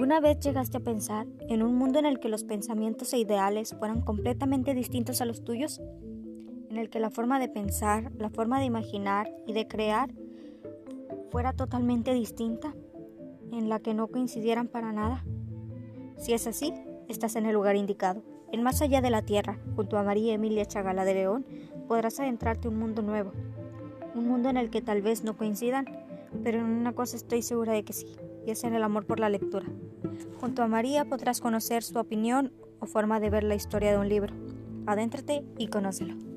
¿Alguna vez llegaste a pensar en un mundo en el que los pensamientos e ideales fueran completamente distintos a los tuyos? En el que la forma de pensar, la forma de imaginar y de crear fuera totalmente distinta, en la que no coincidieran para nada. Si es así, estás en el lugar indicado. En Más allá de la Tierra, junto a María Emilia Chagala de León, podrás adentrarte un mundo nuevo. Un mundo en el que tal vez no coincidan, pero en una cosa estoy segura de que sí y es en el amor por la lectura. Junto a María podrás conocer su opinión o forma de ver la historia de un libro. Adéntrate y conócelo.